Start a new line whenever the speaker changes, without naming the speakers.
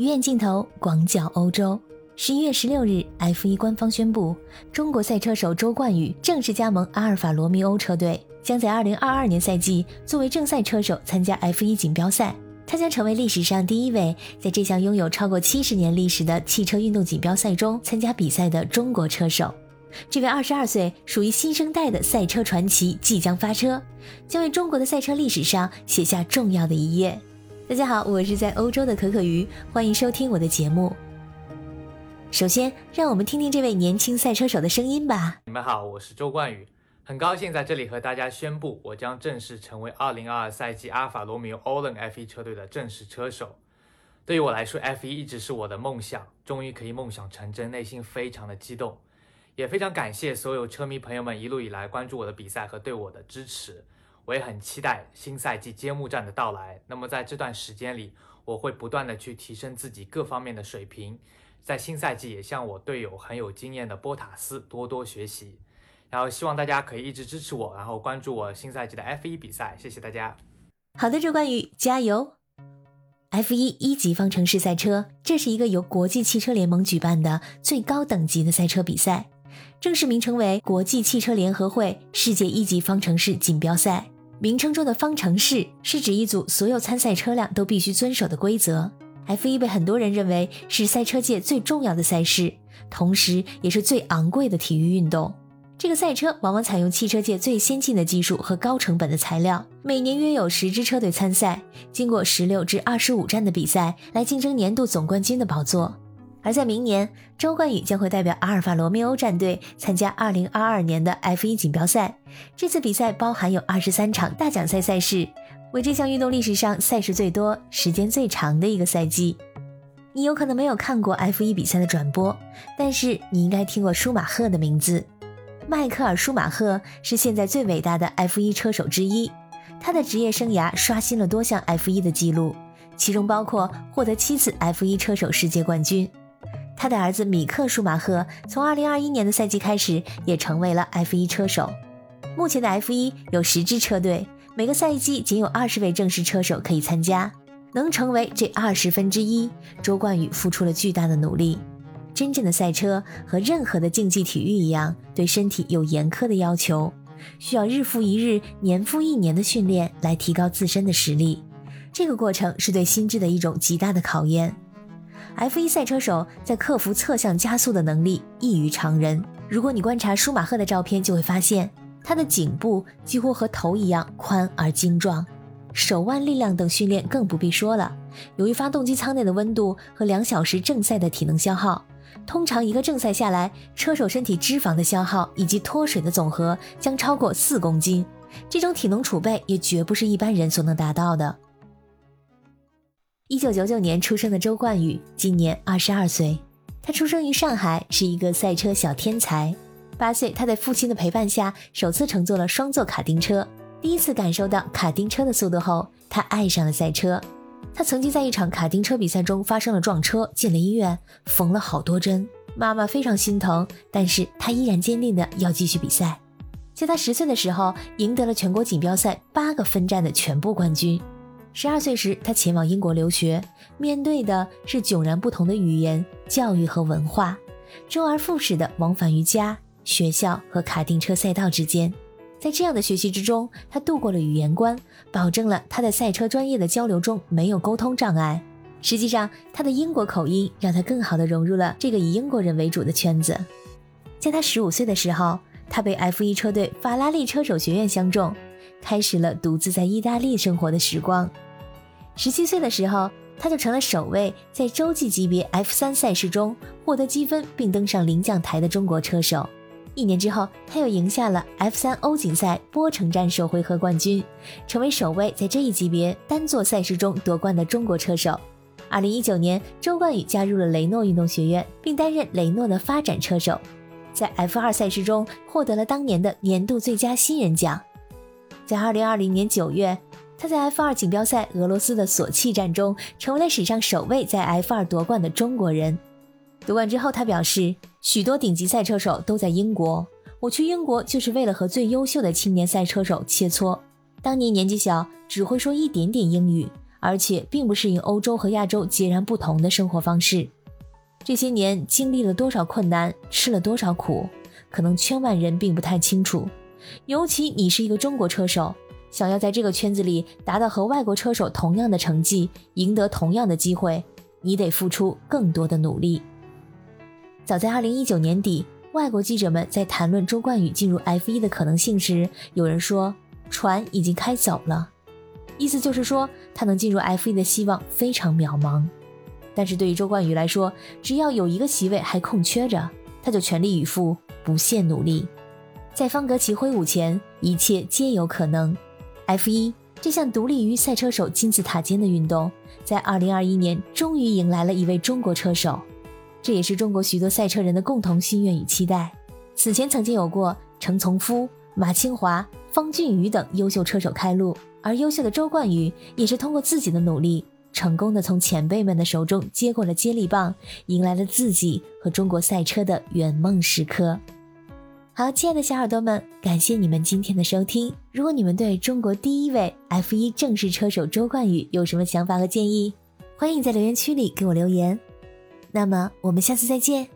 鱼眼镜头广角欧洲。十一月十六日，F1 官方宣布，中国赛车手周冠宇正式加盟阿尔法罗密欧车队，将在二零二二年赛季作为正赛车手参加 F1 锦标赛。他将成为历史上第一位在这项拥有超过七十年历史的汽车运动锦标赛中参加比赛的中国车手。这位二十二岁、属于新生代的赛车传奇即将发车，将为中国的赛车历史上写下重要的一页。大家好，我是在欧洲的可可鱼，欢迎收听我的节目。首先，让我们听听这位年轻赛车手的声音吧。
你们好，我是周冠宇。很高兴在这里和大家宣布，我将正式成为2022赛季阿尔法罗密欧欧 n F1 车队的正式车手。对于我来说，F1 一直是我的梦想，终于可以梦想成真，内心非常的激动，也非常感谢所有车迷朋友们一路以来关注我的比赛和对我的支持。我也很期待新赛季揭幕战的到来。那么在这段时间里，我会不断的去提升自己各方面的水平，在新赛季也向我队友很有经验的波塔斯多多学习。然后希望大家可以一直支持我，然后关注我新赛季的 F1 比赛，谢谢大家。
好的，周冠宇，加油！F1 一级方程式赛车，这是一个由国际汽车联盟举办的最高等级的赛车比赛，正式名称为国际汽车联合会世界一级方程式锦标赛。名称中的方程式是指一组所有参赛车辆都必须遵守的规则。F1 被很多人认为是赛车界最重要的赛事，同时也是最昂贵的体育运动。这个赛车往往采用汽车界最先进的技术和高成本的材料，每年约有十支车队参赛，经过十六至二十五站的比赛来竞争年度总冠军的宝座。而在明年，周冠宇将会代表阿尔法罗密欧战队参加二零二二年的 F1 锦标赛。这次比赛包含有二十三场大奖赛赛事，为这项运动历史上赛事最多、时间最长的一个赛季。你有可能没有看过 F1 比赛的转播，但是你应该听过舒马赫的名字。迈克尔·舒马赫是现在最伟大的 F1 车手之一，他的职业生涯刷新了多项 F1 的记录，其中包括获得七次 F1 车手世界冠军。他的儿子米克·舒马赫从2021年的赛季开始也成为了 F1 车手。目前的 F1 有十支车队，每个赛季仅有二十位正式车手可以参加，能成为这二十分之一，周冠宇付出了巨大的努力。真正的赛车和任何的竞技体育一样，对身体有严苛的要求，需要日复一日、年复一年的训练来提高自身的实力。这个过程是对心智的一种极大的考验。F1 赛车手在克服侧向加速的能力异于常人。如果你观察舒马赫的照片，就会发现他的颈部几乎和头一样宽而精壮，手腕力量等训练更不必说了。由于发动机舱内的温度和两小时正赛的体能消耗。通常一个正赛下来，车手身体脂肪的消耗以及脱水的总和将超过四公斤，这种体能储备也绝不是一般人所能达到的。一九九九年出生的周冠宇今年二十二岁，他出生于上海，是一个赛车小天才。八岁，他在父亲的陪伴下首次乘坐了双座卡丁车，第一次感受到卡丁车的速度后，他爱上了赛车。他曾经在一场卡丁车比赛中发生了撞车，进了医院，缝了好多针。妈妈非常心疼，但是他依然坚定的要继续比赛。在他十岁的时候，赢得了全国锦标赛八个分站的全部冠军。十二岁时，他前往英国留学，面对的是迥然不同的语言、教育和文化，周而复始的往返于家、学校和卡丁车赛道之间。在这样的学习之中，他度过了语言关，保证了他在赛车专业的交流中没有沟通障碍。实际上，他的英国口音让他更好地融入了这个以英国人为主的圈子。在他十五岁的时候，他被 F1 车队法拉利车手学院相中，开始了独自在意大利生活的时光。十七岁的时候，他就成了首位在洲际级别 F3 赛事中获得积分并登上领奖台的中国车手。一年之后，他又赢下了 F3 欧锦赛波城站首回合冠军，成为首位在这一级别单座赛事中夺冠的中国车手。二零一九年，周冠宇加入了雷诺运动学院，并担任雷诺的发展车手，在 F2 赛事中获得了当年的年度最佳新人奖。在二零二零年九月，他在 F2 锦标赛俄罗斯的索契站中，成为了史上首位在 F2 夺冠的中国人。夺冠之后，他表示。许多顶级赛车手都在英国，我去英国就是为了和最优秀的青年赛车手切磋。当年年纪小，只会说一点点英语，而且并不适应欧洲和亚洲截然不同的生活方式。这些年经历了多少困难，吃了多少苦，可能千万人并不太清楚。尤其你是一个中国车手，想要在这个圈子里达到和外国车手同样的成绩，赢得同样的机会，你得付出更多的努力。早在二零一九年底，外国记者们在谈论周冠宇进入 F 一的可能性时，有人说船已经开走了，意思就是说他能进入 F 一的希望非常渺茫。但是对于周冠宇来说，只要有一个席位还空缺着，他就全力以赴，不懈努力。在方格旗挥舞前，一切皆有可能。F1 这项独立于赛车手金字塔尖的运动，在2021年终于迎来了一位中国车手，这也是中国许多赛车人的共同心愿与期待。此前曾经有过程从夫、马清华、方俊宇等优秀车手开路，而优秀的周冠宇也是通过自己的努力，成功的从前辈们的手中接过了接力棒，迎来了自己和中国赛车的圆梦时刻。好，亲爱的小耳朵们，感谢你们今天的收听。如果你们对中国第一位 F 一正式车手周冠宇有什么想法和建议，欢迎在留言区里给我留言。那么，我们下次再见。